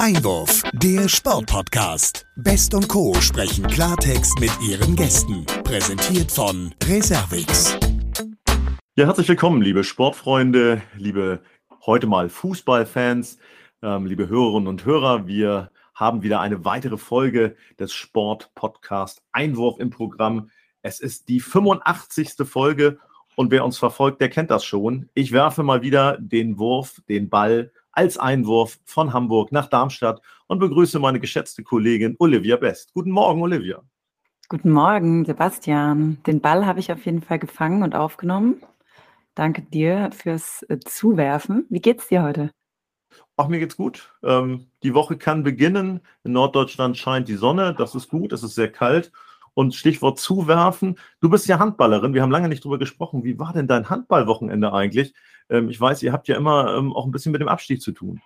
Einwurf, der Sportpodcast. Best und Co. sprechen Klartext mit ihren Gästen. Präsentiert von Reservix. Ja, herzlich willkommen, liebe Sportfreunde, liebe heute mal Fußballfans, ähm, liebe Hörerinnen und Hörer. Wir haben wieder eine weitere Folge des Sportpodcast Einwurf im Programm. Es ist die 85. Folge und wer uns verfolgt, der kennt das schon. Ich werfe mal wieder den Wurf, den Ball als Einwurf von Hamburg nach Darmstadt und begrüße meine geschätzte Kollegin Olivia Best. Guten Morgen, Olivia. Guten Morgen, Sebastian. Den Ball habe ich auf jeden Fall gefangen und aufgenommen. Danke dir fürs äh, Zuwerfen. Wie geht's dir heute? Ach, mir geht's gut. Ähm, die Woche kann beginnen. In Norddeutschland scheint die Sonne. Das ist gut. Es ist sehr kalt. Und Stichwort zuwerfen. Du bist ja Handballerin. Wir haben lange nicht drüber gesprochen. Wie war denn dein Handballwochenende eigentlich? Ähm, ich weiß, ihr habt ja immer ähm, auch ein bisschen mit dem Abstieg zu tun.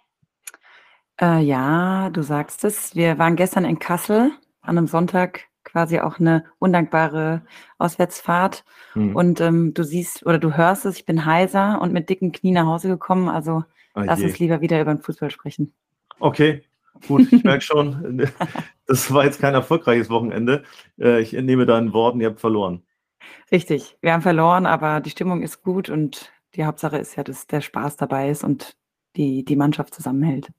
Äh, ja, du sagst es. Wir waren gestern in Kassel an einem Sonntag quasi auch eine undankbare Auswärtsfahrt. Hm. Und ähm, du siehst oder du hörst es, ich bin heiser und mit dicken Knien nach Hause gekommen. Also oh lass uns lieber wieder über den Fußball sprechen. Okay, gut, ich merke schon, das war jetzt kein erfolgreiches Wochenende. Äh, ich entnehme deinen Worten, ihr habt verloren. Richtig, wir haben verloren, aber die Stimmung ist gut und die Hauptsache ist ja, dass der Spaß dabei ist und die, die Mannschaft zusammenhält.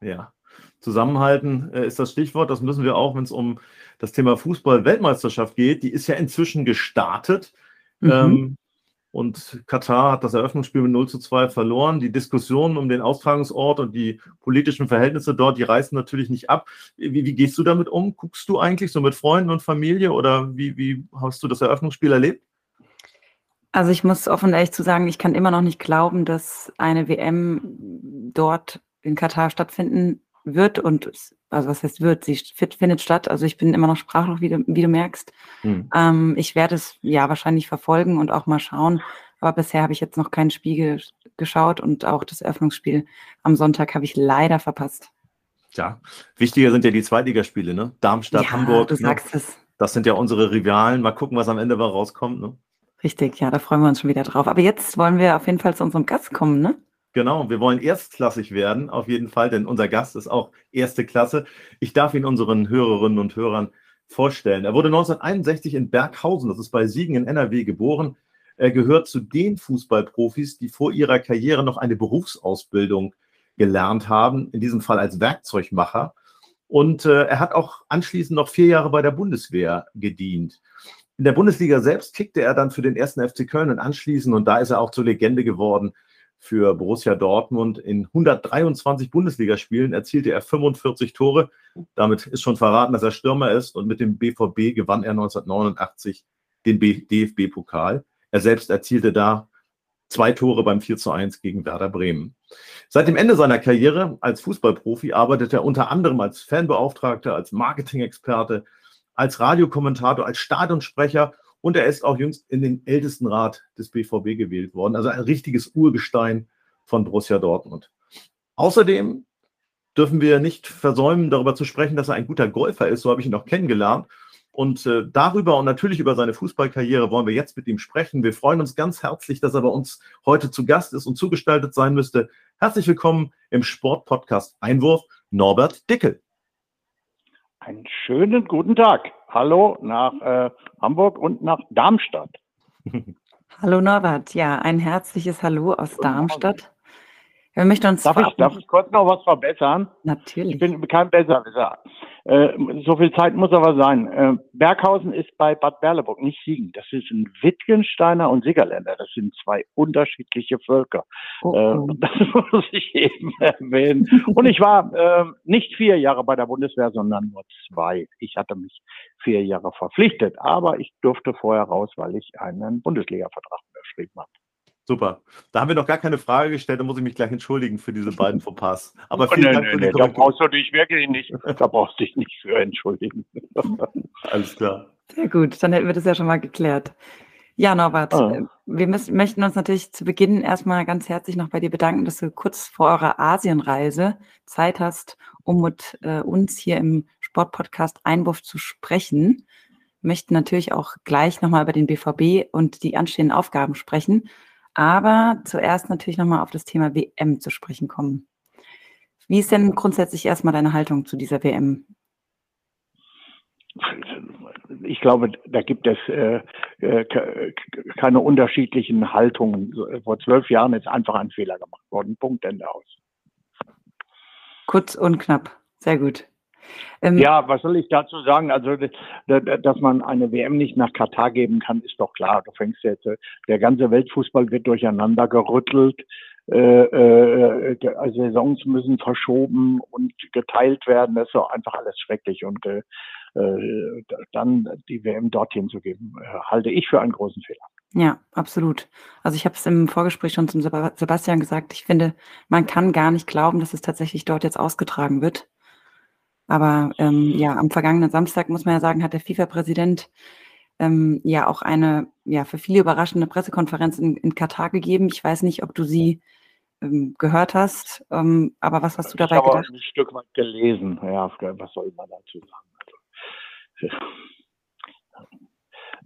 Ja, zusammenhalten äh, ist das Stichwort. Das müssen wir auch, wenn es um das Thema Fußball-Weltmeisterschaft geht. Die ist ja inzwischen gestartet. Mhm. Ähm, und Katar hat das Eröffnungsspiel mit 0 zu 2 verloren. Die Diskussionen um den Austragungsort und die politischen Verhältnisse dort, die reißen natürlich nicht ab. Wie, wie, gehst du damit um? Guckst du eigentlich so mit Freunden und Familie oder wie, wie hast du das Eröffnungsspiel erlebt? Also ich muss offen ehrlich zu sagen, ich kann immer noch nicht glauben, dass eine WM dort in Katar stattfinden wird und also was heißt wird, sie findet statt. Also ich bin immer noch sprachlos, wie du, wie du merkst. Hm. Ähm, ich werde es ja wahrscheinlich verfolgen und auch mal schauen. Aber bisher habe ich jetzt noch kein Spiel geschaut und auch das Eröffnungsspiel am Sonntag habe ich leider verpasst. Ja, wichtiger sind ja die Zweitligaspiele, ne? Darmstadt, ja, Hamburg. Du ne? sagst es. Das sind ja unsere Rivalen. Mal gucken, was am Ende mal rauskommt. Ne? Richtig, ja, da freuen wir uns schon wieder drauf. Aber jetzt wollen wir auf jeden Fall zu unserem Gast kommen, ne? Genau, wir wollen erstklassig werden, auf jeden Fall, denn unser Gast ist auch erste Klasse. Ich darf ihn unseren Hörerinnen und Hörern vorstellen. Er wurde 1961 in Berghausen, das ist bei Siegen in NRW, geboren. Er gehört zu den Fußballprofis, die vor ihrer Karriere noch eine Berufsausbildung gelernt haben, in diesem Fall als Werkzeugmacher. Und äh, er hat auch anschließend noch vier Jahre bei der Bundeswehr gedient. In der Bundesliga selbst kickte er dann für den ersten FC Köln und anschließend, und da ist er auch zur Legende geworden, für Borussia Dortmund. In 123 Bundesligaspielen erzielte er 45 Tore. Damit ist schon verraten, dass er Stürmer ist. Und mit dem BVB gewann er 1989 den DFB-Pokal. Er selbst erzielte da zwei Tore beim 4 zu 1 gegen Werder Bremen. Seit dem Ende seiner Karriere als Fußballprofi arbeitet er unter anderem als Fanbeauftragter, als Marketingexperte, als Radiokommentator, als Stadionsprecher und er ist auch jüngst in den Ältestenrat des BVB gewählt worden. Also ein richtiges Urgestein von Borussia Dortmund. Außerdem dürfen wir nicht versäumen, darüber zu sprechen, dass er ein guter Golfer ist. So habe ich ihn auch kennengelernt. Und äh, darüber und natürlich über seine Fußballkarriere wollen wir jetzt mit ihm sprechen. Wir freuen uns ganz herzlich, dass er bei uns heute zu Gast ist und zugestaltet sein müsste. Herzlich willkommen im Sportpodcast Einwurf, Norbert Dickel. Einen schönen guten Tag. Hallo nach äh, Hamburg und nach Darmstadt. Hallo Norbert, ja, ein herzliches Hallo aus Darmstadt. Wir möchten uns darf, ich, darf ich kurz noch was verbessern? Natürlich. Ich bin kein Besserwisser. Äh, so viel Zeit muss aber sein. Äh, Berghausen ist bei Bad Berleburg, nicht Siegen. Das ist ein Wittgensteiner und Siegerländer. Das sind zwei unterschiedliche Völker. Oh, oh. Äh, das muss ich eben erwähnen. Und ich war äh, nicht vier Jahre bei der Bundeswehr, sondern nur zwei. Ich hatte mich vier Jahre verpflichtet, aber ich durfte vorher raus, weil ich einen Bundesliga-Vertrag unterschrieben habe. Super. Da haben wir noch gar keine Frage gestellt, da muss ich mich gleich entschuldigen für diese beiden Fauxpas. Aber vielen nee, Dank für die nee, Da brauchst du dich wirklich nicht, da brauchst du dich nicht für entschuldigen. Alles klar. Sehr gut, dann hätten wir das ja schon mal geklärt. Ja, Norbert, ah. Äh, wir müssen, möchten uns natürlich zu Beginn erstmal ganz herzlich noch bei dir bedanken, dass du kurz vor eurer Asienreise Zeit hast, um mit äh, uns hier im Sportpodcast Einwurf zu sprechen. Wir möchten natürlich auch gleich nochmal über den BVB und die anstehenden Aufgaben sprechen. Aber zuerst natürlich nochmal auf das Thema WM zu sprechen kommen. Wie ist denn grundsätzlich erstmal deine Haltung zu dieser WM? Ich glaube, da gibt es äh, äh keine unterschiedlichen Haltungen. Vor zwölf Jahren ist einfach ein Fehler gemacht worden. Punkt, Ende aus. Kurz und knapp. Sehr gut. Ähm, ja, was soll ich dazu sagen? Also, dass man eine WM nicht nach Katar geben kann, ist doch klar. Du fängst jetzt, äh, der ganze Weltfußball wird durcheinander gerüttelt. Äh, äh, Saisons müssen verschoben und geteilt werden. Das ist doch einfach alles schrecklich. Und äh, äh dann die WM dorthin zu geben, äh, halte ich für einen großen Fehler. Ja, absolut. Also ich habe es im Vorgespräch schon zum Sebastian gesagt. Ich finde, man kann gar nicht glauben, dass es tatsächlich dort jetzt ausgetragen wird. Aber ähm, ja, am vergangenen Samstag muss man ja sagen, hat der FIFA-Präsident ähm, ja auch eine ja für viele überraschende Pressekonferenz in, in Katar gegeben. Ich weiß nicht, ob du sie ähm, gehört hast, ähm, aber was hast du dabei ich habe gedacht? ein Stück weit gelesen. Ja, was soll man dazu sagen? Also,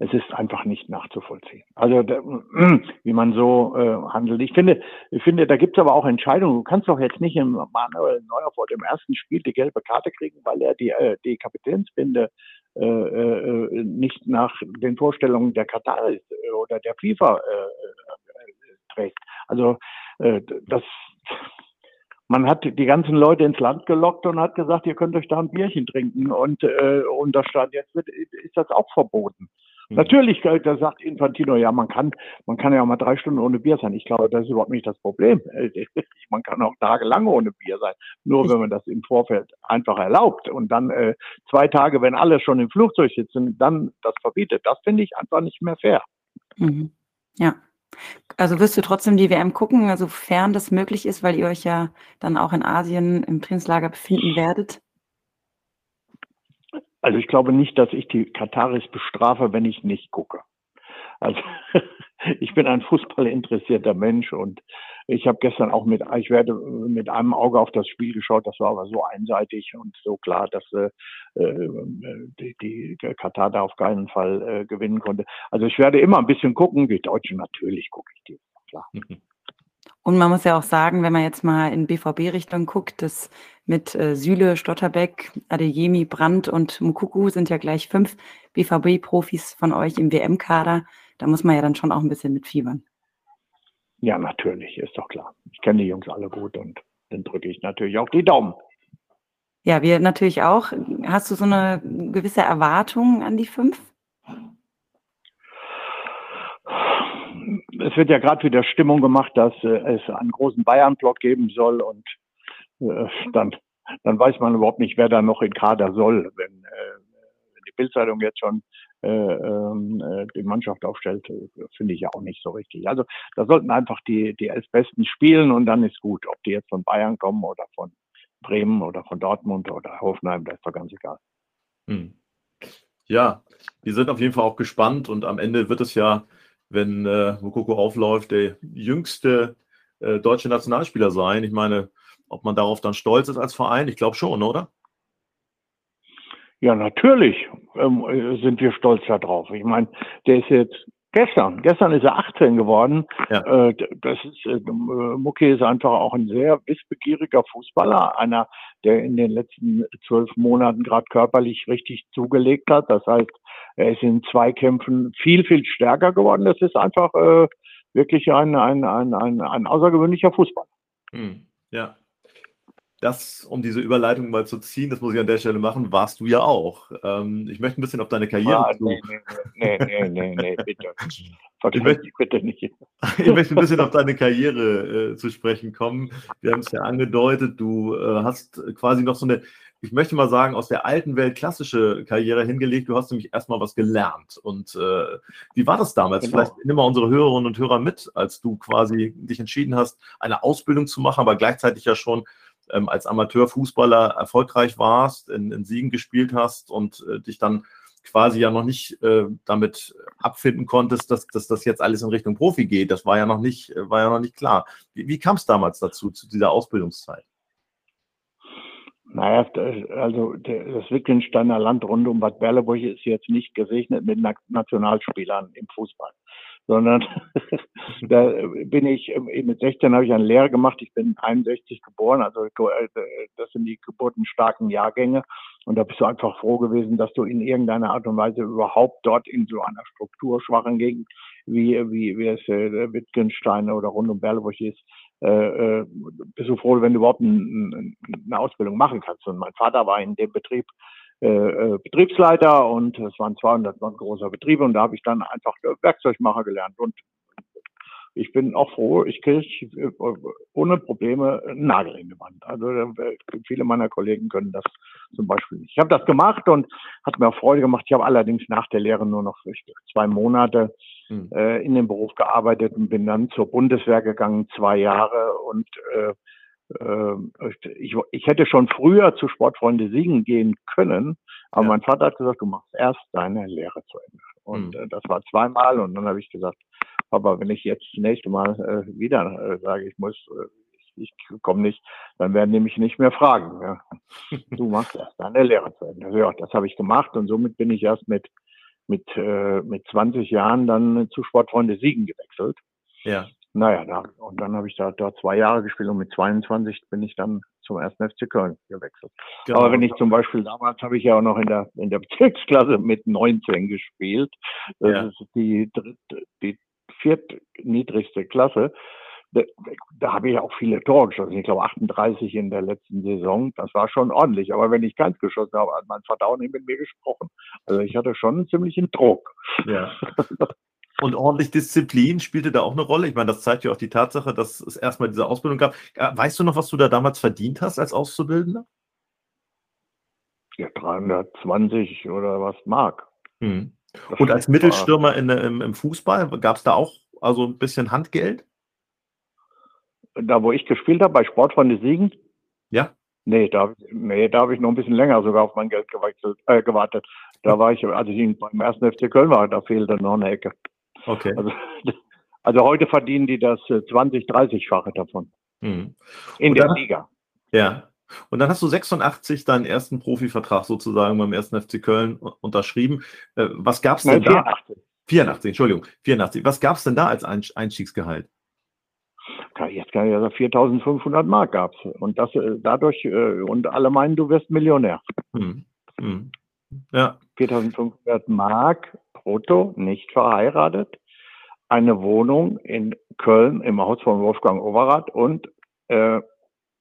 es ist einfach nicht nachzuvollziehen. Also wie man so äh, handelt. Ich finde, ich finde, da gibt es aber auch Entscheidungen. Du kannst doch jetzt nicht im Manuel Neuer vor dem ersten Spiel die gelbe Karte kriegen, weil er die, äh, die Kapitänsbinde äh, äh, nicht nach den Vorstellungen der Katar äh, oder der FIFA äh, äh, trägt. Also äh, das man hat die ganzen Leute ins Land gelockt und hat gesagt, ihr könnt euch da ein Bierchen trinken und äh, und da stand jetzt wird, ist das auch verboten. Mhm. Natürlich, äh, da sagt Infantino, ja, man kann, man kann ja auch mal drei Stunden ohne Bier sein. Ich glaube, das ist überhaupt nicht das Problem. Man kann auch tagelang ohne Bier sein. Nur wenn man das im Vorfeld einfach erlaubt und dann äh, zwei Tage, wenn alle schon im Flugzeug sitzen, dann das verbietet. Das finde ich einfach nicht mehr fair. Mhm. Ja. Also wirst du trotzdem die WM gucken, also fern das möglich ist, weil ihr euch ja dann auch in Asien im Trainingslager befinden werdet? Also ich glaube nicht, dass ich die Kataris bestrafe, wenn ich nicht gucke. Also ich bin ein fußballinteressierter Mensch und ich habe gestern auch mit, ich werde mit einem Auge auf das Spiel geschaut, das war aber so einseitig und so klar, dass äh, äh die, die Katar da auf keinen Fall äh, gewinnen konnte. Also ich werde immer ein bisschen gucken, die Deutschen natürlich gucke ich die, klar. Und man muss ja auch sagen, wenn man jetzt mal in BVB-Richtung guckt, dass mit äh, Süle, Stotterbeck, Adeyemi, Brandt und Mukuku sind ja gleich fünf BVB-Profis von euch im WM-Kader. Da muss man ja dann schon auch ein bisschen mitfiebern. Ja, natürlich, ist doch klar. Ich kenne die Jungs alle gut und dann drücke ich natürlich auch die Daumen. Ja, wir natürlich auch. Hast du so eine gewisse Erwartung an die fünf? Es wird ja gerade wieder Stimmung gemacht, dass äh, es einen großen Bayern-Block geben soll und äh, dann, dann weiß man überhaupt nicht, wer da noch in Kader soll, wenn, äh, die Bildzeitung jetzt schon äh, ähm, äh, die Mannschaft aufstellt, finde ich ja auch nicht so richtig. Also da sollten einfach die, die elf Besten spielen und dann ist gut. Ob die jetzt von Bayern kommen oder von Bremen oder von Dortmund oder Hoffenheim, das ist doch ganz egal. Hm. Ja, wir sind auf jeden Fall auch gespannt und am Ende wird es ja wenn äh, Mokoko aufläuft, der jüngste äh, deutsche Nationalspieler sein. Ich meine, ob man darauf dann stolz ist als Verein, ich glaube schon, oder? Ja, natürlich ähm, sind wir stolz darauf. Ich meine, der ist jetzt gestern, gestern ist er 18 geworden. Ja. Äh, das ist, äh, Mucki ist einfach auch ein sehr wissbegieriger Fußballer, einer, der in den letzten zwölf Monaten gerade körperlich richtig zugelegt hat. Das heißt, er ist in Zweikämpfen viel, viel stärker geworden. Das ist einfach äh, wirklich ein, ein, ein, ein, ein außergewöhnlicher Fußballer. Hm, ja. Das, um diese Überleitung mal zu ziehen, das muss ich an der Stelle machen, warst du ja auch. Ähm, ich möchte ein bisschen auf deine Karriere ah, zu. Nee, nee, nee, nee, nee, bitte. ich möchte, bitte nicht. ich möchte ein bisschen auf deine Karriere äh, zu sprechen kommen. Wir haben es ja angedeutet, du äh, hast quasi noch so eine ich möchte mal sagen, aus der alten Welt klassische Karriere hingelegt. Du hast nämlich erstmal was gelernt. Und äh, wie war das damals? Genau. Vielleicht nimm mal unsere Hörerinnen und Hörer mit, als du quasi dich entschieden hast, eine Ausbildung zu machen, aber gleichzeitig ja schon ähm, als Amateurfußballer erfolgreich warst, in, in Siegen gespielt hast und äh, dich dann quasi ja noch nicht äh, damit abfinden konntest, dass, dass das jetzt alles in Richtung Profi geht. Das war ja noch nicht, war ja noch nicht klar. Wie, wie kam es damals dazu, zu dieser Ausbildungszeit? Naja, also das Wittgensteiner Land rund um Bad Berleburg ist jetzt nicht gesegnet mit Nationalspielern im Fußball. Sondern da bin ich, mit 16 habe ich eine Lehre gemacht. Ich bin 61 geboren, also äh, das sind die geburtenstarken Jahrgänge. Und da bist du einfach froh gewesen, dass du in irgendeiner Art und Weise überhaupt dort in so einer strukturschwachen Gegend, wie, wie, wie es äh, Wittgenstein oder rund um Berleburg ist, äh, äh, bist du froh, wenn du überhaupt ein, eine Ausbildung machen kannst. Und mein Vater war in dem Betrieb äh, äh Betriebsleiter und es waren 200 Mann großer Betriebe und da habe ich dann einfach Werkzeugmacher gelernt und ich bin auch froh, ich kriege äh, ohne Probleme einen Nagel in die Wand. Also äh, viele meiner Kollegen können das zum Beispiel nicht. Ich habe das gemacht und hat mir auch Freude gemacht. Ich habe allerdings nach der Lehre nur noch zwei Monate hm. äh, in dem Beruf gearbeitet und bin dann zur Bundeswehr gegangen, zwei Jahre und äh, äh ich, ich hätte schon früher zu Sportfreunde Siegen gehen können, aber ja. mein Vater hat gesagt, du machst erst deine Lehre zu Ende. Und mhm. das war zweimal und dann habe ich gesagt, aber wenn ich jetzt das nächste Mal äh, wieder äh, sage, ich muss, äh, ich, ich komme nicht, dann werden die mich nicht mehr fragen. Ja. Du machst erst deine Lehre zu Ende. Ja, das habe ich gemacht und somit bin ich erst mit mit äh, mit 20 Jahren dann zu Sportfreunde Siegen gewechselt. Ja. Naja, da, und dann habe ich da, da zwei Jahre gespielt und mit 22 bin ich dann zum ersten FC Köln gewechselt. Genau. Aber wenn ich zum Beispiel damals habe ich ja auch noch in der in der Bezirksklasse mit 19 gespielt. Das ja. ist die die viertniedrigste Klasse. Da, da habe ich auch viele Tore geschossen. Ich glaube 38 in der letzten Saison. Das war schon ordentlich. Aber wenn ich keins geschossen habe, hat mein auch nicht mit mir gesprochen. Also ich hatte schon einen ziemlichen Druck. Ja. Und ordentlich Disziplin spielte da auch eine Rolle. Ich meine, das zeigt ja auch die Tatsache, dass es erstmal diese Ausbildung gab. Äh, weißt du noch, was du da damals verdient hast als Auszubildender? Ja, 320 oder was mag. Hm. Und als Mittelstürmer in, im, im Fußball gab es da auch also ein bisschen Handgeld? Da, wo ich gespielt habe, bei Sportfreunde Siegen? Ja. Nee, da, nee, da habe ich noch ein bisschen länger sogar auf mein Geld gewechselt, äh, gewartet. Da war ich, als ich beim ersten FC Köln war, da fehlte noch eine Ecke. Okay. Also, also heute verdienen die das 20, äh, 30-fache davon. Mhm. In der Liga. Ja. Und dann hast du 86 deinen ersten Profivertrag sozusagen beim ersten FC Köln unterschrieben. Äh, was gab es denn 84. da? 84, Entschuldigung, 84. Was gab es denn da als Einstiegsgehalt? Jetzt kann ich also 4.500 Mark gab es. Und das äh, dadurch, und alle meinen, du wirst Millionär. Hm. Hm. Ja. 4.500 Mark brutto, nicht verheiratet, eine Wohnung in Köln im Haus von Wolfgang Overath und äh,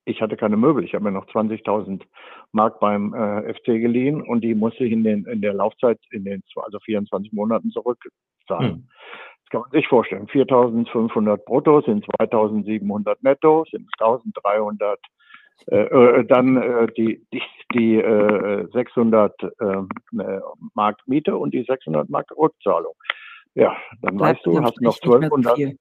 ich hatte keine Möbel. Ich habe mir noch 20.000 Mark beim äh, FC geliehen und die musste ich in, den, in der Laufzeit, in den also 24 Monaten zurückzahlen. Hm. Das kann man sich vorstellen. 4.500 brutto sind 2.700 netto, sind 1.300 äh, äh, dann äh, die, die, die äh, 600 äh, äh, Mark Miete und die 600 Mark Rückzahlung. Ja, dann Bleibt weißt du, hast noch 1200.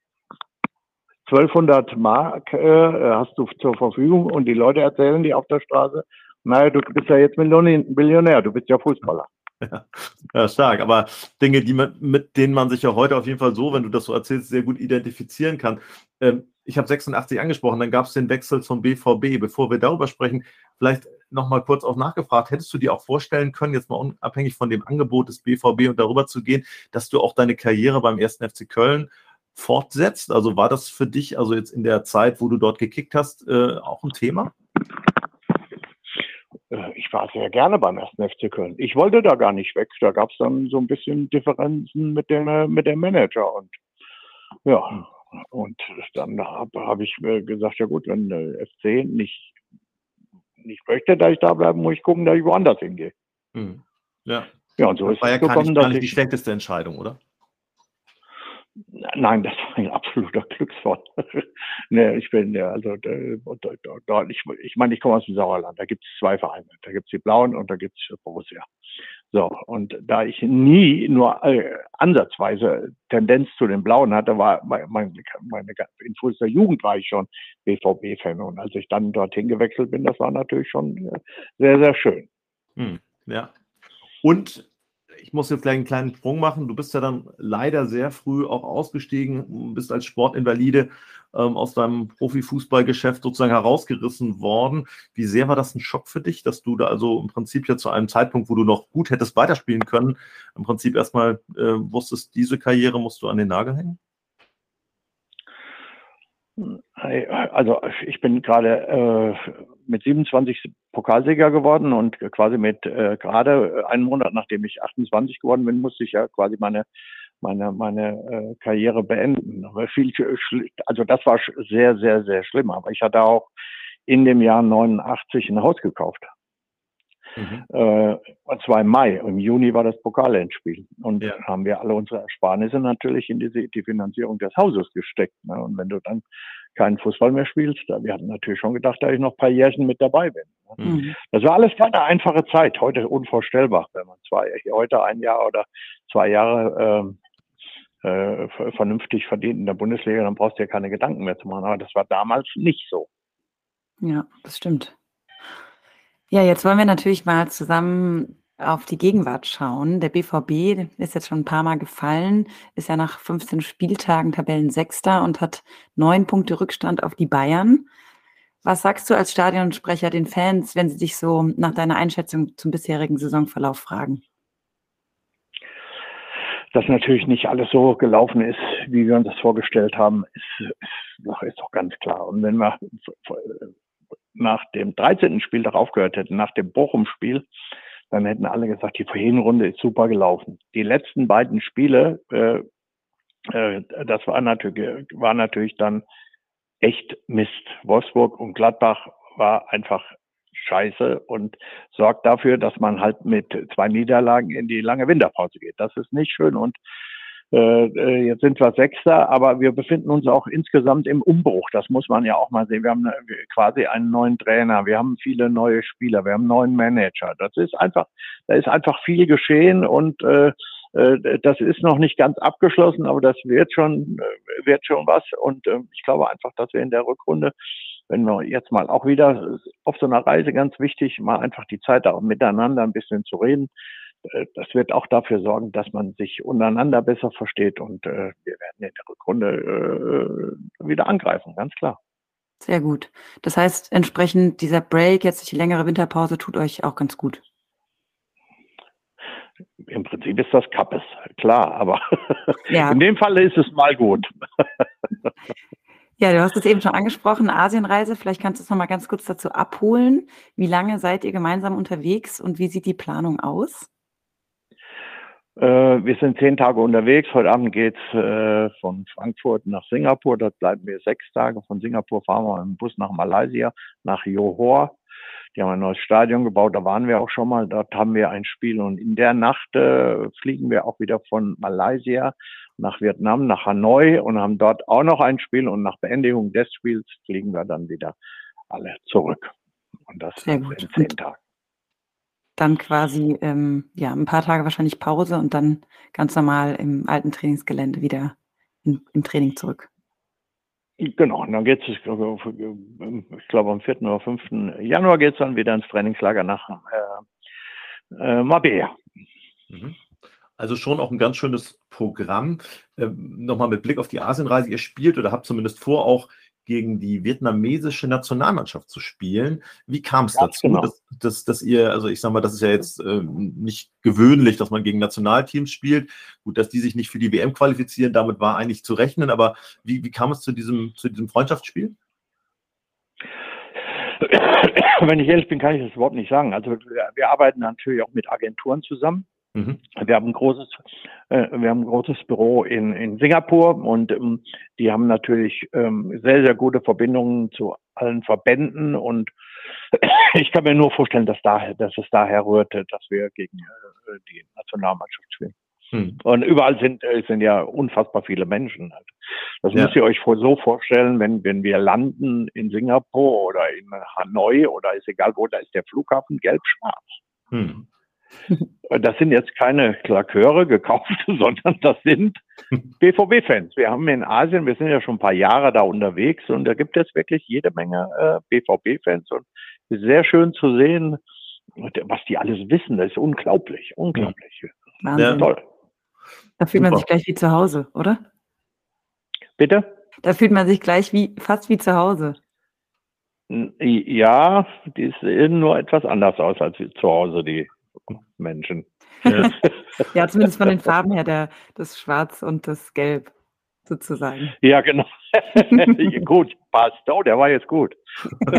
1200 Mark äh, hast du zur Verfügung und die Leute erzählen dir auf der Straße, naja, du bist ja jetzt Millionär, du bist ja Fußballer. Ja, ja, stark. Aber Dinge, die man, mit denen man sich ja heute auf jeden Fall so, wenn du das so erzählst, sehr gut identifizieren kann. Ähm, ich habe 86 angesprochen, dann gab es den Wechsel zum BVB. Bevor wir darüber sprechen, vielleicht nochmal kurz auch nachgefragt, hättest du dir auch vorstellen können, jetzt mal unabhängig von dem Angebot des BVB und darüber zu gehen, dass du auch deine Karriere beim ersten FC Köln fortsetzt? Also war das für dich, also jetzt in der Zeit, wo du dort gekickt hast, äh, auch ein Thema? Äh, ich war sehr gerne beim ersten FC Köln. Ich wollte da gar nicht weg. Da gab es dann so ein bisschen Differenzen mit dem, äh, mit dem Manager. Und ja, und dann habe hab ich gesagt, ja gut, wenn der FC nicht, nicht möchte, dass ich da bleibe, muss ich gucken, dass ich woanders hingehe. Hm. Ja. Ja, und so das ist war ja gekommen, gar nicht die schlechteste Entscheidung, oder? Nein, das war ein absoluter Glücksfall. ne, ich bin ja, also da, ich, ich meine, ich komme aus dem Sauerland, da gibt es zwei Vereine. Da gibt es die Blauen und da gibt es Borussia. So, und da ich nie nur äh, ansatzweise Tendenz zu den Blauen hatte, war meine, meine in frühester Jugend war ich schon BVB-Fan. Und als ich dann dorthin gewechselt bin, das war natürlich schon äh, sehr, sehr schön. Hm, ja. Und ich muss jetzt gleich einen kleinen Sprung machen. Du bist ja dann leider sehr früh auch ausgestiegen, bist als Sportinvalide ähm, aus deinem Profifußballgeschäft sozusagen herausgerissen worden. Wie sehr war das ein Schock für dich, dass du da also im Prinzip ja zu einem Zeitpunkt, wo du noch gut hättest weiterspielen können, im Prinzip erstmal äh, wusstest, diese Karriere musst du an den Nagel hängen? Also ich bin gerade äh, mit 27 Pokalsieger geworden und quasi mit äh, gerade einen Monat nachdem ich 28 geworden bin, musste ich ja quasi meine meine meine äh, Karriere beenden. Aber viel, also das war sehr sehr sehr schlimm. Aber ich hatte auch in dem Jahr 89 ein Haus gekauft. Mhm. Äh, und zwar im Mai. Im Juni war das Pokalendspiel. Und ja. haben wir alle unsere Ersparnisse natürlich in diese, die Finanzierung des Hauses gesteckt. Ne? Und wenn du dann keinen Fußball mehr spielst, da, wir hatten natürlich schon gedacht, dass ich noch ein paar Jährchen mit dabei bin. Ne? Mhm. Das war alles keine einfache Zeit. Heute unvorstellbar, wenn man zwei, heute ein Jahr oder zwei Jahre äh, äh, vernünftig verdient in der Bundesliga, dann brauchst du ja keine Gedanken mehr zu machen. Aber das war damals nicht so. Ja, das stimmt. Ja, jetzt wollen wir natürlich mal zusammen auf die Gegenwart schauen. Der BVB ist jetzt schon ein paar Mal gefallen, ist ja nach 15 Spieltagen Tabellensechster und hat neun Punkte Rückstand auf die Bayern. Was sagst du als Stadionsprecher den Fans, wenn sie dich so nach deiner Einschätzung zum bisherigen Saisonverlauf fragen? Dass natürlich nicht alles so gelaufen ist, wie wir uns das vorgestellt haben, ist, ist, ist doch ganz klar. Und wenn wir nach dem 13. Spieltag aufgehört hätten, nach dem Bochum-Spiel, dann hätten alle gesagt, die Hinrunde ist super gelaufen. Die letzten beiden Spiele, äh, äh, das war natürlich, war natürlich dann echt Mist. Wolfsburg und Gladbach war einfach scheiße und sorgt dafür, dass man halt mit zwei Niederlagen in die lange Winterpause geht. Das ist nicht schön und äh, äh, jetzt sind wir Sechster, aber wir befinden uns auch insgesamt im Umbruch. Das muss man ja auch mal sehen. Wir haben quasi einen neuen Trainer, wir haben viele neue Spieler, wir haben einen neuen Manager. Das ist einfach, da ist einfach viel geschehen und äh, äh, das ist noch nicht ganz abgeschlossen, aber das wird schon, äh, wird schon was. Und äh, ich glaube einfach, dass wir in der Rückrunde, wenn wir jetzt mal auch wieder auf so einer Reise ganz wichtig, mal einfach die Zeit auch miteinander ein bisschen zu reden, äh, das wird auch dafür sorgen, dass man sich untereinander besser versteht und äh, wir werden in der Rückrunde äh, wieder angreifen, ganz klar. Sehr gut. Das heißt, entsprechend dieser Break, jetzt die längere Winterpause, tut euch auch ganz gut. Im Prinzip ist das Kappes, klar, aber ja. in dem Fall ist es mal gut. Ja, du hast es eben schon angesprochen, Asienreise. Vielleicht kannst du es noch mal ganz kurz dazu abholen. Wie lange seid ihr gemeinsam unterwegs und wie sieht die Planung aus? Äh, wir sind zehn Tage unterwegs. Heute Abend geht's äh, von Frankfurt nach Singapur. Dort bleiben wir sechs Tage. Von Singapur fahren wir im Bus nach Malaysia, nach Johor. Die haben ein neues Stadion gebaut. Da waren wir auch schon mal. Dort haben wir ein Spiel. Und in der Nacht äh, fliegen wir auch wieder von Malaysia nach Vietnam, nach Hanoi und haben dort auch noch ein Spiel. Und nach Beendigung des Spiels fliegen wir dann wieder alle zurück. Und das Sehr gut. in zehn Tagen dann quasi ähm, ja ein paar Tage wahrscheinlich Pause und dann ganz normal im alten Trainingsgelände wieder in, im Training zurück. Genau, und dann geht es, ich glaube, am 4. oder 5. Januar geht es dann wieder ins Trainingslager nach äh, äh, Mabea. Mhm. Also schon auch ein ganz schönes Programm. Ähm, Nochmal mit Blick auf die Asienreise. Ihr spielt oder habt zumindest vor, auch gegen die vietnamesische Nationalmannschaft zu spielen. Wie kam es dazu, genau. dass, dass, dass, ihr, also ich sag mal, das ist ja jetzt äh, nicht gewöhnlich, dass man gegen Nationalteams spielt. Gut, dass die sich nicht für die WM qualifizieren, damit war eigentlich zu rechnen, aber wie, wie kam es zu diesem, zu diesem Freundschaftsspiel? Wenn ich ehrlich bin, kann ich das Wort nicht sagen. Also wir, wir arbeiten natürlich auch mit Agenturen zusammen. Mhm. Wir haben ein großes, äh, wir haben ein großes Büro in, in Singapur und ähm, die haben natürlich ähm, sehr, sehr gute Verbindungen zu allen Verbänden und ich kann mir nur vorstellen, dass, daher, dass es daher rührte, dass wir gegen äh, die Nationalmannschaft spielen. Hm. Und überall sind, äh, sind ja unfassbar viele Menschen. Halt. Das ja. müsst ihr euch so vorstellen, wenn, wenn wir landen in Singapur oder in Hanoi oder ist egal wo, da ist der Flughafen gelb-schwarz. Hm. Das sind jetzt keine Klaköre gekauft, sondern das sind BVB-Fans. Wir haben in Asien, wir sind ja schon ein paar Jahre da unterwegs und da gibt es wirklich jede Menge äh, BVB-Fans und es ist sehr schön zu sehen, was die alles wissen. Das ist unglaublich, unglaublich. Wahnsinn. Ja, Toll. Da fühlt man Super. sich gleich wie zu Hause, oder? Bitte? Da fühlt man sich gleich wie fast wie zu Hause. Ja, die sehen nur etwas anders aus als zu Hause, die Menschen. Ja. Ja, zumindest von den Farben her, der, das Schwarz und das Gelb sozusagen. Ja, genau. gut, passt. Oh, der war jetzt gut.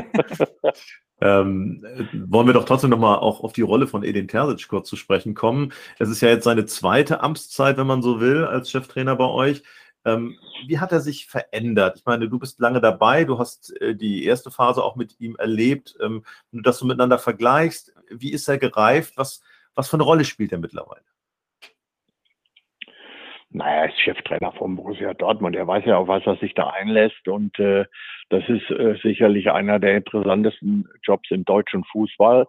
Ähm, äh, wollen wir doch trotzdem nochmal auch auf die Rolle von Edin Terzic kurz zu sprechen kommen. Es ist ja jetzt seine zweite Amtszeit, wenn man so will, als Cheftrainer bei euch. Ähm, wie hat er sich verändert? Ich meine, du bist lange dabei, du hast äh, die erste Phase auch mit ihm erlebt. Ähm, wenn du das so miteinander vergleichst, wie ist er gereift? Was, was für eine Rolle spielt er mittlerweile? Naja, er ist Cheftrainer von Borussia Dortmund. Er weiß ja, auf was er sich da einlässt. Und äh, das ist äh, sicherlich einer der interessantesten Jobs im deutschen Fußball.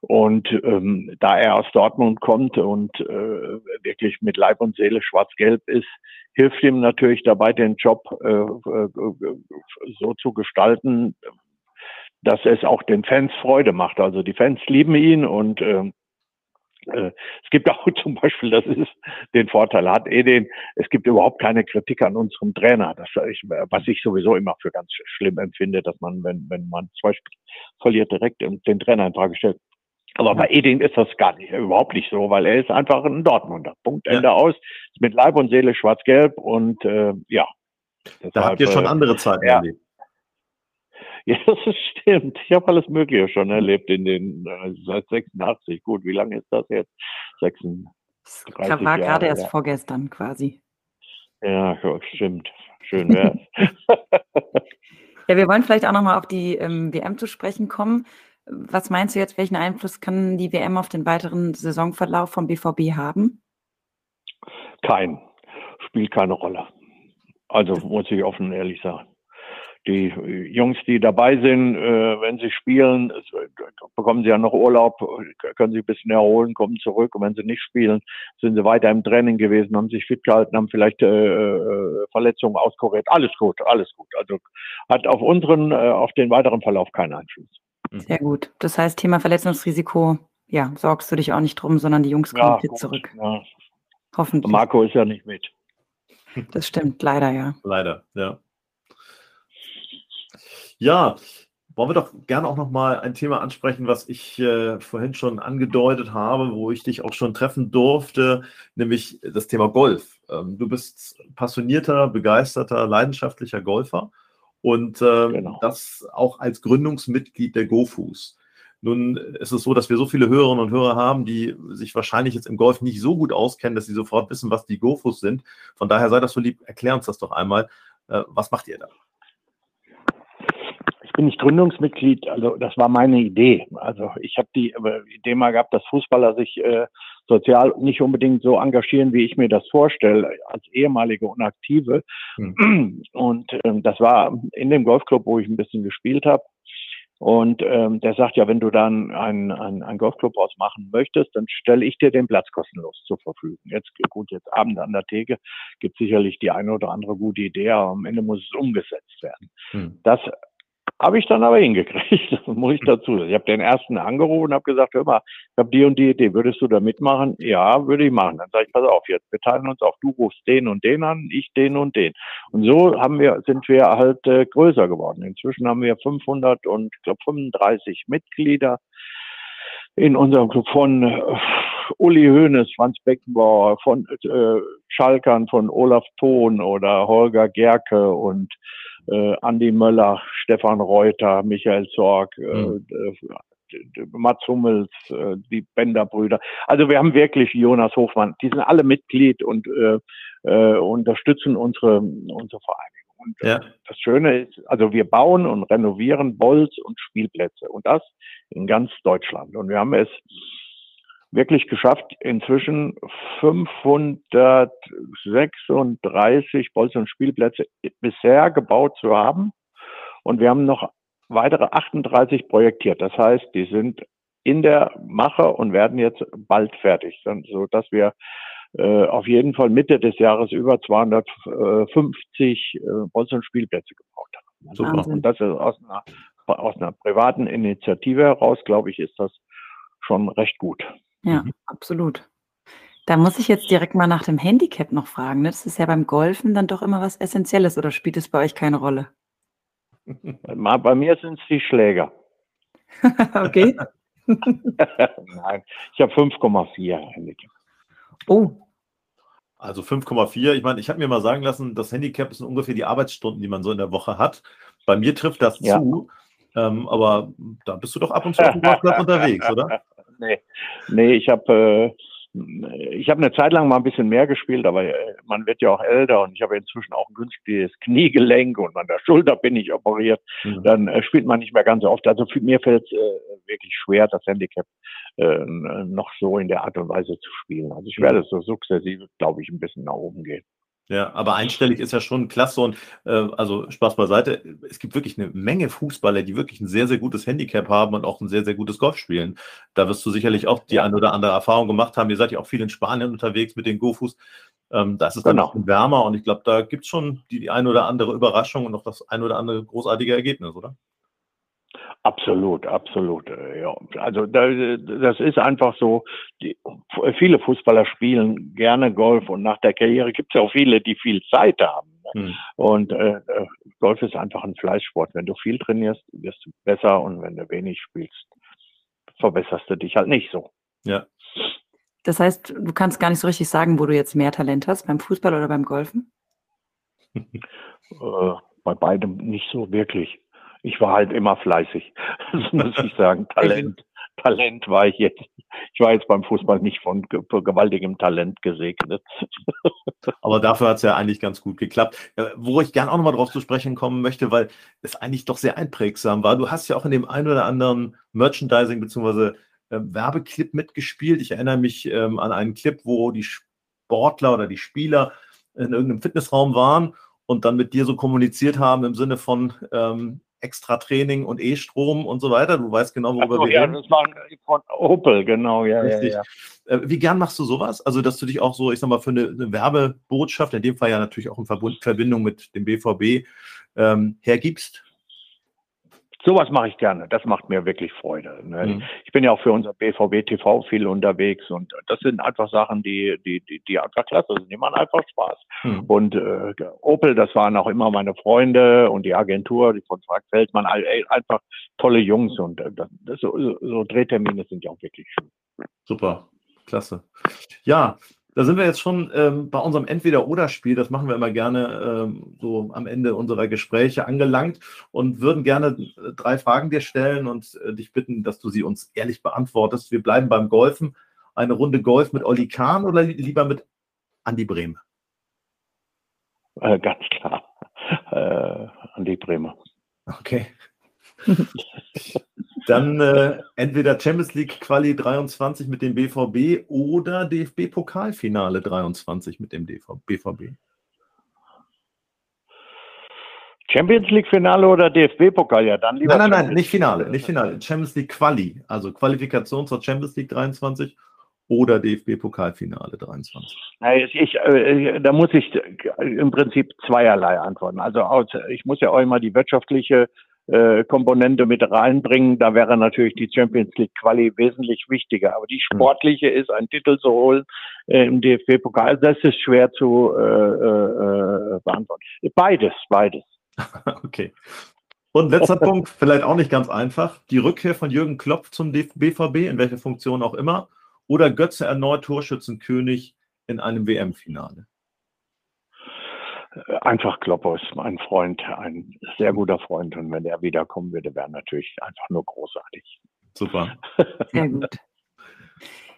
Und ähm, da er aus Dortmund kommt und äh, wirklich mit Leib und Seele schwarz-gelb ist, hilft ihm natürlich dabei, den Job äh, äh, so zu gestalten, dass es auch den Fans Freude macht. Also die Fans lieben ihn und ähm, äh, es gibt auch zum Beispiel, das ist den Vorteil hat Edin, es gibt überhaupt keine Kritik an unserem Trainer, das ich, was ich sowieso immer für ganz schlimm empfinde, dass man, wenn, wenn man zwei Spiele verliert, direkt den Trainer in Frage stellt. Aber bei Edin ist das gar nicht, überhaupt nicht so, weil er ist einfach ein Dortmunder. Punkt, Ja. Ende aus. Ist mit Leib und Seele schwarz-gelb und äh, ja. Da habt ihr schon äh, andere Zeiten ja. erlebt. Ja, das stimmt. Ich habe alles Mögliche schon erlebt in den äh, seit 86. Gut, wie lange ist das jetzt? 36 Das 30 war gerade erst ja. vorgestern quasi. Ja, stimmt. Schön wär's. Ja, wir wollen vielleicht auch nochmal auf die ähm, WM zu sprechen kommen. Was meinst du jetzt, welchen Einfluss kann die WM auf den weiteren Saisonverlauf vom BVB haben? Kein. Spielt keine Rolle. Also muss ich offen und ehrlich sagen. Die Jungs, die dabei sind, äh, wenn sie spielen, äh, bekommen sie ja noch Urlaub, können sich ein bisschen erholen, kommen zurück. Und wenn sie nicht spielen, sind sie weiter im Training gewesen, haben sich fit gehalten, haben vielleicht äh, Verletzungen auskuriert. Alles gut, alles gut. Also hat auf unseren, äh, auf den weiteren Verlauf keinen Einfluss. Sehr gut. Das heißt, Thema Verletzungsrisiko, ja, sorgst du dich auch nicht drum, sondern die Jungs kommen fit gut. zurück. Ja. Hoffentlich. Marco ist ja nicht mit. Das stimmt, leider ja. Leider, ja. Ja, wollen wir doch gerne auch nochmal ein Thema ansprechen, was ich äh, vorhin schon angedeutet habe, wo ich dich auch schon treffen durfte, nämlich das Thema Golf. Ähm, du bist passionierter, begeisterter, leidenschaftlicher Golfer und ähm, Genau. das auch als Gründungsmitglied der GoFus. Nun ist es so, dass wir so viele Hörerinnen und Hörer haben, die sich wahrscheinlich jetzt im Golf nicht so gut auskennen, dass sie sofort wissen, was die GoFus sind. Von daher sei das so lieb, erklär uns das doch einmal. Äh, was macht ihr da? Ich bin nicht Gründungsmitglied, also das war meine Idee. Also ich habe die äh, Idee mal gehabt, dass Fußballer sich äh, sozial nicht unbedingt so engagieren, wie ich mir das vorstelle, als ehemalige und aktive. Und ähm, das war in dem Golfclub, wo ich ein bisschen gespielt habe. Und ähm, der sagt ja, wenn du dann einen, einen, einen Golfclub ausmachen möchtest, dann stelle ich dir den Platz kostenlos zur Verfügung. Jetzt gut, jetzt Abend an der Theke gibt sicherlich die eine oder andere gute Idee, aber am Ende muss es umgesetzt werden. Hm. Das habe ich dann aber hingekriegt, muss ich dazu. sagen. Ich habe den ersten angerufen und habe gesagt, hör mal, ich habe die und die Idee, würdest du da mitmachen? Ja, würde ich machen. Dann sage ich, pass auf, jetzt wir teilen uns auf, du rufst den und den an, ich den und den. Und so haben wir, sind wir halt äh, größer geworden. Inzwischen haben wir 500 und ich glaube 35 Mitglieder in unserem Club von äh, Uli Hoeneß, Franz Beckenbauer, von äh, Schalkern, von Olaf Thon oder Holger Gerke und äh, Andi Möller, Stefan Reuter, Michael Zorg, Mhm. äh, Mats Hummels, äh, die Bender-Brüder. Also wir haben wirklich Jonas Hofmann, die sind alle Mitglied und äh, äh, unterstützen unsere, unsere Vereinigung. Und äh, Ja. das Schöne ist, also wir bauen und renovieren Bolz und Spielplätze und das in ganz Deutschland. Und wir haben es wirklich geschafft, inzwischen 536 Bolz und Spielplätze bisher gebaut zu haben. Und wir haben noch weitere 38 projektiert. Das heißt, die sind in der Mache und werden jetzt bald fertig, so dass wir äh, auf jeden Fall Mitte des Jahres über 250 äh, Bolz und Spielplätze gebaut haben. Super. Wahnsinn. Und das ist aus einer, aus einer privaten Initiative heraus, glaube ich, ist das schon recht gut. Ja, Mhm. absolut. Da muss ich jetzt direkt mal nach dem Handicap noch fragen. Ne? Das ist ja beim Golfen dann doch immer was Essentielles oder spielt es bei euch keine Rolle? Bei mir sind es die Schläger. okay. Nein, ich habe 5,4 Handicap. Oh. Also 5,4. Ich meine, ich habe mir mal sagen lassen, das Handicap sind ungefähr die Arbeitsstunden, die man so in der Woche hat. Bei mir trifft das ja. zu. Ähm, aber da bist du doch ab und zu auf dem Golfplatz unterwegs, oder? Nee, nee ich habe äh, ich habe eine Zeit lang mal ein bisschen mehr gespielt, aber äh, man wird ja auch älter und ich habe inzwischen auch ein günstiges Kniegelenk und an der Schulter bin ich operiert. Mhm. Dann äh, spielt man nicht mehr ganz so oft. Also für mir fällt es äh, wirklich schwer, das Handicap äh, noch so in der Art und Weise zu spielen. Also ich werde so sukzessive, glaube ich, ein bisschen nach oben gehen. Ja, aber einstellig ist ja schon klasse und äh, also Spaß beiseite. Es gibt wirklich eine Menge Fußballer, die wirklich ein sehr, sehr gutes Handicap haben und auch ein sehr, sehr gutes Golf spielen. Da wirst du sicherlich auch die ja. eine oder andere Erfahrung gemacht haben. Ihr seid ja auch viel in Spanien unterwegs mit den Gofus. Ähm, da ist es dann genau. ein wärmer und ich glaube, da gibt es schon die, die eine oder andere Überraschung und auch das ein oder andere großartige Ergebnis, oder? Absolut, absolut. Äh, ja. Also das ist einfach so, die, viele Fußballer spielen gerne Golf und nach der Karriere gibt es auch viele, die viel Zeit haben. Ne? Hm. Und äh, äh, Golf ist einfach ein Fleißsport. Wenn du viel trainierst, wirst du besser und wenn du wenig spielst, verbesserst du dich halt nicht so. Ja. Das heißt, du kannst gar nicht so richtig sagen, wo du jetzt mehr Talent hast, beim Fußball oder beim Golfen? äh, bei beidem nicht so wirklich ich war halt immer fleißig. Das muss ich sagen. Talent, Talent war ich jetzt. Ich war jetzt beim Fußball nicht von gewaltigem Talent gesegnet. Aber dafür hat es ja eigentlich ganz gut geklappt. Wo ich gerne auch nochmal drauf zu sprechen kommen möchte, weil es eigentlich doch sehr einprägsam war. Du hast ja auch in dem einen oder anderen Merchandising bzw. Äh, Werbeclip mitgespielt. Ich erinnere mich ähm, an einen Clip, wo die Sportler oder die Spieler in irgendeinem Fitnessraum waren und dann mit dir so kommuniziert haben im Sinne von, ähm, extra Training und E-Strom und so weiter. Du weißt genau, worüber oh, wir ja, reden. Das war von Opel, genau, ja, Richtig. Ja, ja. Äh, wie gern machst du sowas? Also, dass du dich auch so, ich sag mal, für eine, eine Werbebotschaft, in dem Fall ja natürlich auch in Verbindung mit dem BVB, ähm, hergibst? Sowas mache ich gerne. Das macht mir wirklich Freude. Ne? Mhm. Ich bin ja auch für unser BVB TV viel unterwegs und das sind einfach Sachen, die, die, die, die einfach klasse sind. Die machen einfach Spaß. Mhm. Und äh, Opel, das waren auch immer meine Freunde und die Agentur, die von Frank Feldmann, einfach tolle Jungs und äh, das, so, so Drehtermine sind ja auch wirklich schön. Super. Klasse. Ja, da sind wir jetzt schon ähm, bei unserem Entweder-Oder-Spiel, das machen wir immer gerne ähm, so am Ende unserer Gespräche angelangt und würden gerne äh, drei Fragen dir stellen und äh, dich bitten, dass du sie uns ehrlich beantwortest. Wir bleiben beim Golfen. Eine Runde Golf mit Olli Kahn oder lieber mit Andi Brehme? Äh, ganz klar. Äh, Andi Bremer. Okay. Dann äh, entweder Champions League Quali 23 mit dem BVB oder DFB Pokalfinale 23 mit dem BVB. Champions League Finale oder DFB Pokal? Ja, dann lieber. Nein, nein, nein, nicht Finale, nicht Finale. Champions League Quali, also Qualifikation zur Champions League 23 oder DFB Pokalfinale 23. Ich, ich, äh, da muss ich im Prinzip zweierlei antworten. Also ich muss ja auch immer die wirtschaftliche äh, Komponente mit reinbringen. Da wäre natürlich die Champions League Quali wesentlich wichtiger. Aber die hm. sportliche ist, einen Titel zu holen äh, im DFB-Pokal. Das ist schwer zu äh, äh, beantworten. Beides, beides. okay. Und letzter Punkt, vielleicht auch nicht ganz einfach. Die Rückkehr von Jürgen Klopp zum BVB, in welcher Funktion auch immer, oder Götze erneut Torschützenkönig in einem WM-Finale? Einfach Kloppo ist mein Freund, ein sehr guter Freund. Und wenn er wiederkommen würde, wäre natürlich einfach nur großartig. Super. Sehr gut.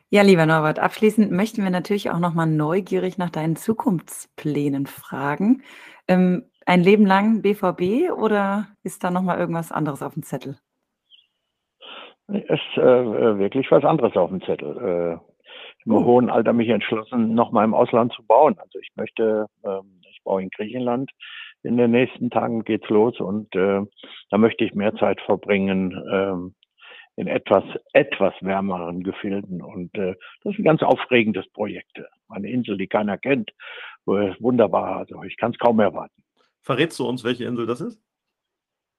Ja, lieber Norbert, abschließend möchten wir natürlich auch nochmal neugierig nach deinen Zukunftsplänen fragen. Ähm, ein Leben lang BVB oder ist da nochmal irgendwas anderes auf dem Zettel? Es ist äh, wirklich was anderes auf dem Zettel. Äh, Im oh. hohen Alter mich entschlossen, nochmal im Ausland zu bauen. Also ich möchte ähm, Aufbau in Griechenland. In den nächsten Tagen geht's los und äh, da möchte ich mehr Zeit verbringen ähm, in etwas etwas wärmeren Gefilden und äh, das ist ein ganz aufregendes Projekt. Eine Insel, die keiner kennt, wunderbar. Also ich kann es kaum erwarten. Verrätst du uns, welche Insel das ist?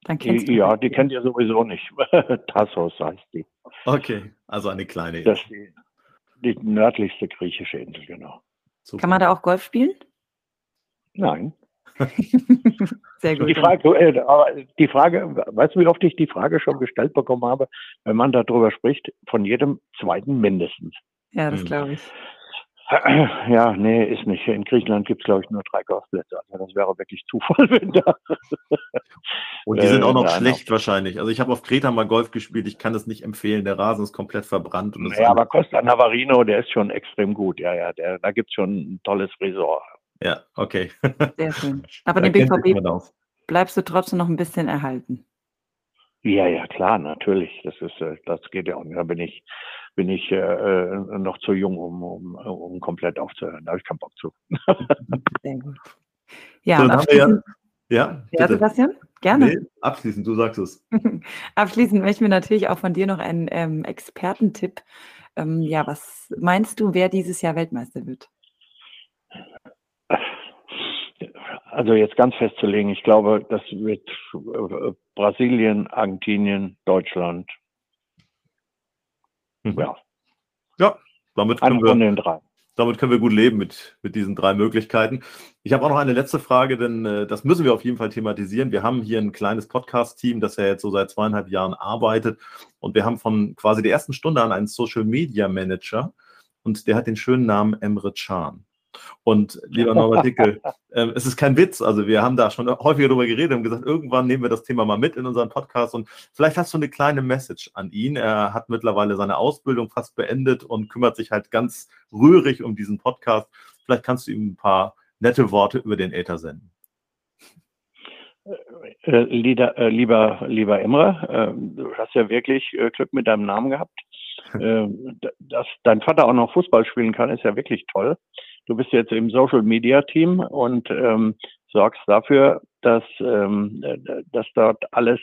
Dann kennst die, ja, die kennt ihr sowieso nicht. Tassos heißt die. Okay, also eine kleine Insel. Die, Die nördlichste griechische Insel, genau. Super. Kann man da auch Golf spielen? Nein. Sehr gut. Die Frage, äh, aber die Frage, weißt du, wie oft ich die Frage schon gestellt bekommen habe, wenn man darüber spricht, von jedem zweiten mindestens. Ja, das hm. glaube ich. Ja, nee, ist nicht. In Griechenland gibt es, glaube ich, nur drei Golfplätze. Also das wäre wirklich Zufall, wenn da. Und die sind auch noch äh, schlecht wahrscheinlich. Also ich habe auf Kreta mal Golf gespielt, ich kann das nicht empfehlen. Der Rasen ist komplett verbrannt. Und ja, aber Costa Navarino, der ist schon extrem gut. Ja, ja, der, da gibt es schon ein tolles Resort. Ja, okay. Sehr schön. Aber den BVB bleibst du trotzdem noch ein bisschen erhalten. Ja, ja, klar, natürlich. Das ist, äh, das geht ja auch. Da bin ich, bin ich äh, äh, noch zu jung, um, um, um komplett aufzuhören. Da habe ich keinen Bock zu. Sehr gut. Ja, so, abschließend, ja, ja Sebastian, gerne. Nee, abschließend, du sagst es. abschließend möchten wir natürlich auch von dir noch einen ähm, Expertentipp. Ähm, ja, was meinst du, wer dieses Jahr Weltmeister wird? Also jetzt ganz festzulegen, ich glaube, das wird äh, Brasilien, Argentinien, Deutschland. Mhm. Ja. Ja, damit können, wir, den drei. damit können wir gut leben mit, mit diesen drei Möglichkeiten. Ich habe auch noch eine letzte Frage, denn äh, das müssen wir auf jeden Fall thematisieren. Wir haben hier ein kleines Podcast-Team, das ja jetzt so seit zweieinhalb Jahren arbeitet. Und wir haben von quasi der ersten Stunde an einen Social Media Manager und der hat den schönen Namen Emre Can. Und lieber Norbert Dicke, äh, es ist kein Witz. Also wir haben da schon häufiger darüber geredet und gesagt, irgendwann nehmen wir das Thema mal mit in unseren Podcast und vielleicht hast du eine kleine Message an ihn. Er hat mittlerweile seine Ausbildung fast beendet und kümmert sich halt ganz rührig um diesen Podcast. Vielleicht kannst du ihm ein paar nette Worte über den Äther senden. Äh, lieber, äh, lieber, lieber Emre, äh, du hast ja wirklich äh, Glück mit deinem Namen gehabt. Ähm, dass dein Vater auch noch Fußball spielen kann, ist ja wirklich toll du bist jetzt im Social Media Team und ähm, sorgst dafür, dass, ähm, dass dort alles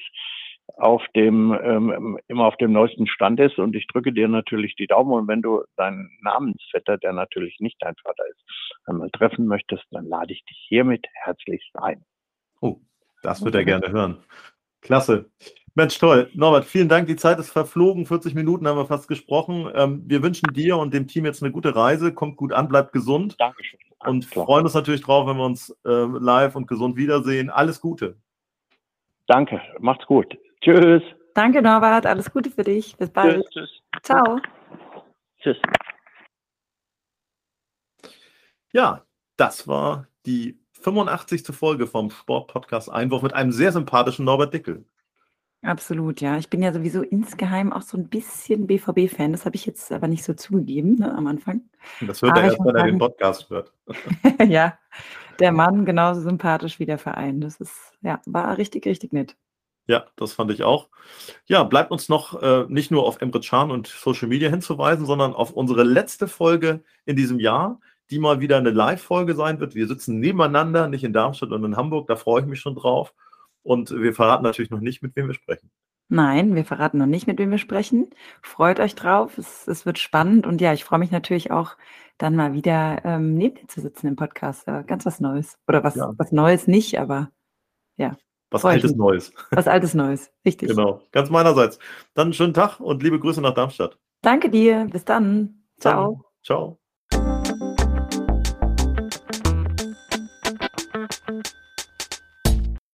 auf dem ähm, immer auf dem neuesten Stand ist und ich drücke dir natürlich die Daumen und wenn du deinen Namensvetter, der natürlich nicht dein Vater ist, einmal treffen möchtest, dann lade ich dich hiermit herzlichst ein. Oh, das wird er gerne hören. Klasse. Mensch, toll. Norbert, vielen Dank. Die Zeit ist verflogen. 40 Minuten haben wir fast gesprochen. Ähm, wir wünschen dir und dem Team jetzt eine gute Reise. Kommt gut an, bleibt gesund. Dankeschön. Und klar. freuen uns natürlich drauf, wenn wir uns äh, live und gesund wiedersehen. Alles Gute. Danke. Macht's gut. Tschüss. Danke, Norbert. Alles Gute für dich. Bis bald. Tschüss. tschüss. Ciao. Tschüss. Ja, das war die 85. Folge vom Sportpodcast Einwurf mit einem sehr sympathischen Norbert Dickel. Absolut, ja. Ich bin ja sowieso insgeheim auch so ein bisschen BVB-Fan. Das habe ich jetzt aber nicht so zugegeben ne, am Anfang. Das hört er erst, wenn er den Podcast hört. ja, der Mann genauso sympathisch wie der Verein. Das ist, ja, war richtig, richtig nett. Ja, das fand ich auch. Ja, bleibt uns noch äh, nicht nur auf Emre Can und Social Media hinzuweisen, sondern auf unsere letzte Folge in diesem Jahr, die mal wieder eine Live-Folge sein wird. Wir sitzen nebeneinander, nicht in Darmstadt und in Hamburg, da freue ich mich schon drauf. Und wir verraten natürlich noch nicht, mit wem wir sprechen. Nein, wir verraten noch nicht, mit wem wir sprechen. Freut euch drauf. Es, es wird spannend. Und ja, ich freue mich natürlich auch, dann mal wieder ähm, neben dir zu sitzen im Podcast. Ja, ganz was Neues. Oder was, ja. was Neues nicht, aber ja. Was Altes Neues. Was Altes Neues, richtig. Genau, ganz meinerseits. Dann einen schönen Tag und liebe Grüße nach Darmstadt. Danke dir. Bis dann. Ciao. Ciao.